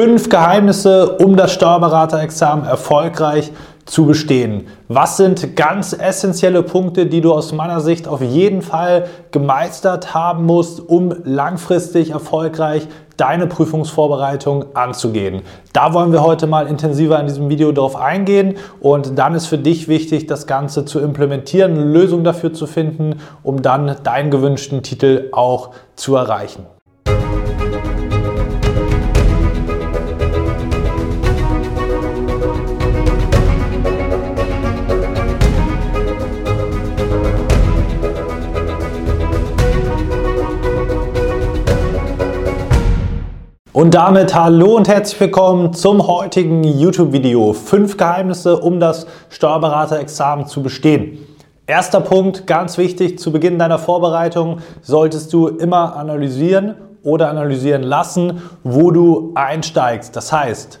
Fünf Geheimnisse, um das Steuerberaterexamen erfolgreich zu bestehen. Was sind ganz essentielle Punkte, die du aus meiner Sicht auf jeden Fall gemeistert haben musst, um langfristig erfolgreich deine Prüfungsvorbereitung anzugehen? Da wollen wir heute mal intensiver in diesem Video darauf eingehen und dann ist für dich wichtig, das Ganze zu implementieren, eine Lösung dafür zu finden, um dann deinen gewünschten Titel auch zu erreichen. Und damit hallo und herzlich willkommen zum heutigen YouTube-Video. Fünf Geheimnisse, um das Steuerberaterexamen zu bestehen. Erster Punkt, ganz wichtig, zu Beginn deiner Vorbereitung solltest du immer analysieren oder analysieren lassen, wo du einsteigst. Das heißt,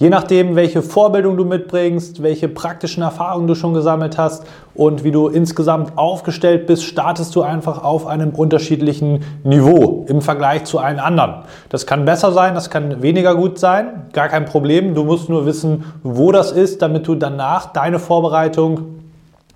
Je nachdem, welche Vorbildung du mitbringst, welche praktischen Erfahrungen du schon gesammelt hast und wie du insgesamt aufgestellt bist, startest du einfach auf einem unterschiedlichen Niveau im Vergleich zu allen anderen. Das kann besser sein, das kann weniger gut sein, gar kein Problem. Du musst nur wissen, wo das ist, damit du danach deine Vorbereitung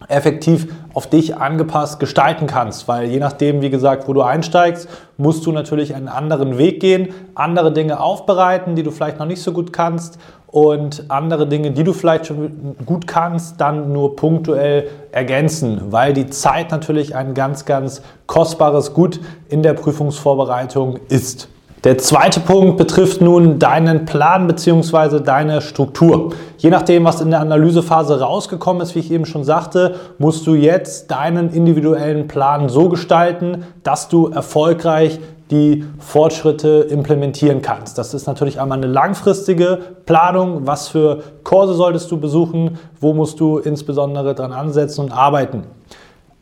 effektiv auf dich angepasst gestalten kannst, weil je nachdem, wie gesagt, wo du einsteigst, musst du natürlich einen anderen Weg gehen, andere Dinge aufbereiten, die du vielleicht noch nicht so gut kannst und andere Dinge, die du vielleicht schon gut kannst, dann nur punktuell ergänzen, weil die Zeit natürlich ein ganz, ganz kostbares Gut in der Prüfungsvorbereitung ist. Der zweite Punkt betrifft nun deinen Plan bzw. deine Struktur. Je nachdem, was in der Analysephase rausgekommen ist, wie ich eben schon sagte, musst du jetzt deinen individuellen Plan so gestalten, dass du erfolgreich die Fortschritte implementieren kannst. Das ist natürlich einmal eine langfristige Planung. Was für Kurse solltest du besuchen? Wo musst du insbesondere dran ansetzen und arbeiten?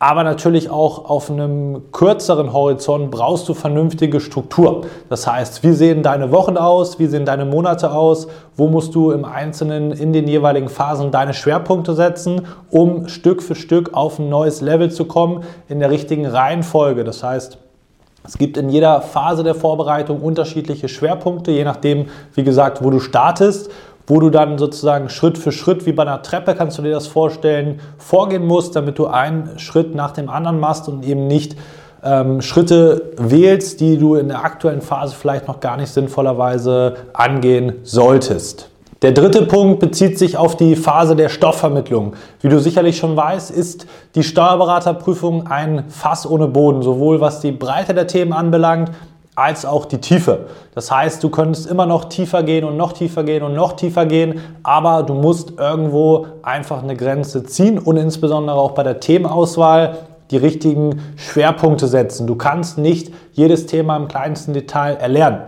Aber natürlich auch auf einem kürzeren Horizont brauchst du vernünftige Struktur. Das heißt, wie sehen deine Wochen aus, wie sehen deine Monate aus, wo musst du im Einzelnen in den jeweiligen Phasen deine Schwerpunkte setzen, um Stück für Stück auf ein neues Level zu kommen in der richtigen Reihenfolge. Das heißt, es gibt in jeder Phase der Vorbereitung unterschiedliche Schwerpunkte, je nachdem, wie gesagt, wo du startest wo du dann sozusagen Schritt für Schritt, wie bei einer Treppe, kannst du dir das vorstellen, vorgehen musst, damit du einen Schritt nach dem anderen machst und eben nicht ähm, Schritte wählst, die du in der aktuellen Phase vielleicht noch gar nicht sinnvollerweise angehen solltest. Der dritte Punkt bezieht sich auf die Phase der Stoffvermittlung. Wie du sicherlich schon weißt, ist die Steuerberaterprüfung ein Fass ohne Boden, sowohl was die Breite der Themen anbelangt, als auch die Tiefe. Das heißt, du könntest immer noch tiefer gehen und noch tiefer gehen und noch tiefer gehen, aber du musst irgendwo einfach eine Grenze ziehen und insbesondere auch bei der Themenauswahl die richtigen Schwerpunkte setzen. Du kannst nicht jedes Thema im kleinsten Detail erlernen,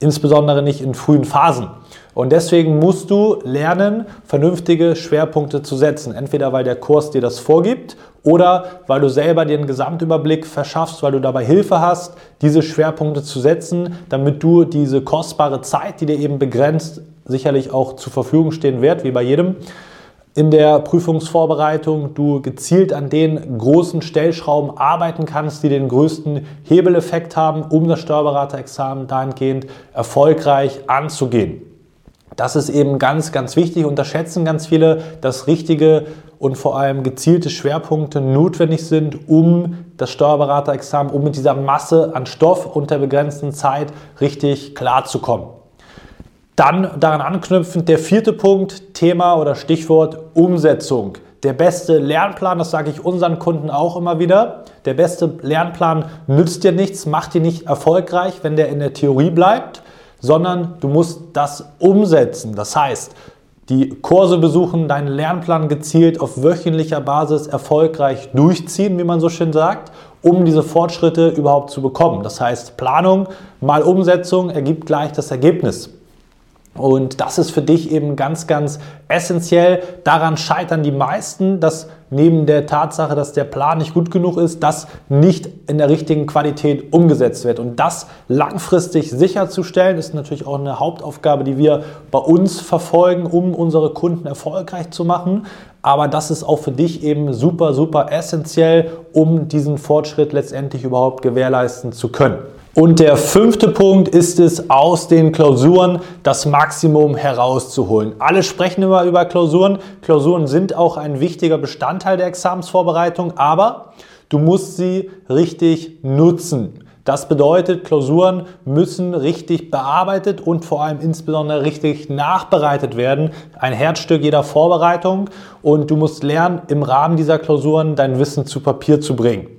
insbesondere nicht in frühen Phasen. Und deswegen musst du lernen, vernünftige Schwerpunkte zu setzen. Entweder weil der Kurs dir das vorgibt oder weil du selber dir einen Gesamtüberblick verschaffst, weil du dabei Hilfe hast, diese Schwerpunkte zu setzen, damit du diese kostbare Zeit, die dir eben begrenzt, sicherlich auch zur Verfügung stehen wird, wie bei jedem, in der Prüfungsvorbereitung du gezielt an den großen Stellschrauben arbeiten kannst, die den größten Hebeleffekt haben, um das Steuerberaterexamen dahingehend erfolgreich anzugehen. Das ist eben ganz, ganz wichtig. Unterschätzen ganz viele, dass richtige und vor allem gezielte Schwerpunkte notwendig sind, um das Steuerberaterexamen, um mit dieser Masse an Stoff und der begrenzten Zeit richtig klarzukommen. Dann daran anknüpfend der vierte Punkt, Thema oder Stichwort Umsetzung. Der beste Lernplan, das sage ich unseren Kunden auch immer wieder, der beste Lernplan nützt dir nichts, macht dir nicht erfolgreich, wenn der in der Theorie bleibt sondern du musst das umsetzen. Das heißt, die Kurse besuchen, deinen Lernplan gezielt auf wöchentlicher Basis erfolgreich durchziehen, wie man so schön sagt, um diese Fortschritte überhaupt zu bekommen. Das heißt, Planung mal Umsetzung ergibt gleich das Ergebnis. Und das ist für dich eben ganz, ganz essentiell. Daran scheitern die meisten, dass neben der Tatsache, dass der Plan nicht gut genug ist, das nicht in der richtigen Qualität umgesetzt wird. Und das langfristig sicherzustellen, ist natürlich auch eine Hauptaufgabe, die wir bei uns verfolgen, um unsere Kunden erfolgreich zu machen. Aber das ist auch für dich eben super, super essentiell, um diesen Fortschritt letztendlich überhaupt gewährleisten zu können. Und der fünfte Punkt ist es, aus den Klausuren das Maximum herauszuholen. Alle sprechen immer über Klausuren. Klausuren sind auch ein wichtiger Bestandteil der Examensvorbereitung, aber du musst sie richtig nutzen. Das bedeutet, Klausuren müssen richtig bearbeitet und vor allem insbesondere richtig nachbereitet werden. Ein Herzstück jeder Vorbereitung und du musst lernen, im Rahmen dieser Klausuren dein Wissen zu Papier zu bringen.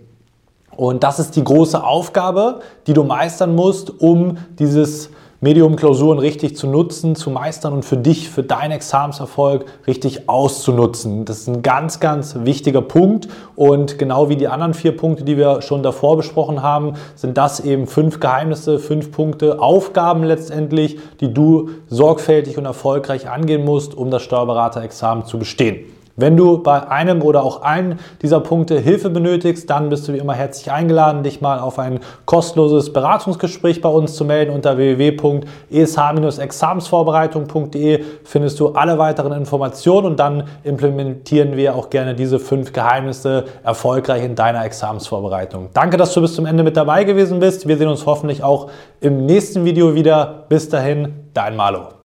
Und das ist die große Aufgabe, die du meistern musst, um dieses Medium-Klausuren richtig zu nutzen, zu meistern und für dich, für deinen Examenserfolg richtig auszunutzen. Das ist ein ganz, ganz wichtiger Punkt. Und genau wie die anderen vier Punkte, die wir schon davor besprochen haben, sind das eben fünf Geheimnisse, fünf Punkte, Aufgaben letztendlich, die du sorgfältig und erfolgreich angehen musst, um das Steuerberaterexamen zu bestehen. Wenn du bei einem oder auch allen dieser Punkte Hilfe benötigst, dann bist du wie immer herzlich eingeladen, dich mal auf ein kostenloses Beratungsgespräch bei uns zu melden. Unter www.esh-examensvorbereitung.de findest du alle weiteren Informationen und dann implementieren wir auch gerne diese fünf Geheimnisse erfolgreich in deiner Examensvorbereitung. Danke, dass du bis zum Ende mit dabei gewesen bist. Wir sehen uns hoffentlich auch im nächsten Video wieder. Bis dahin, dein Malo.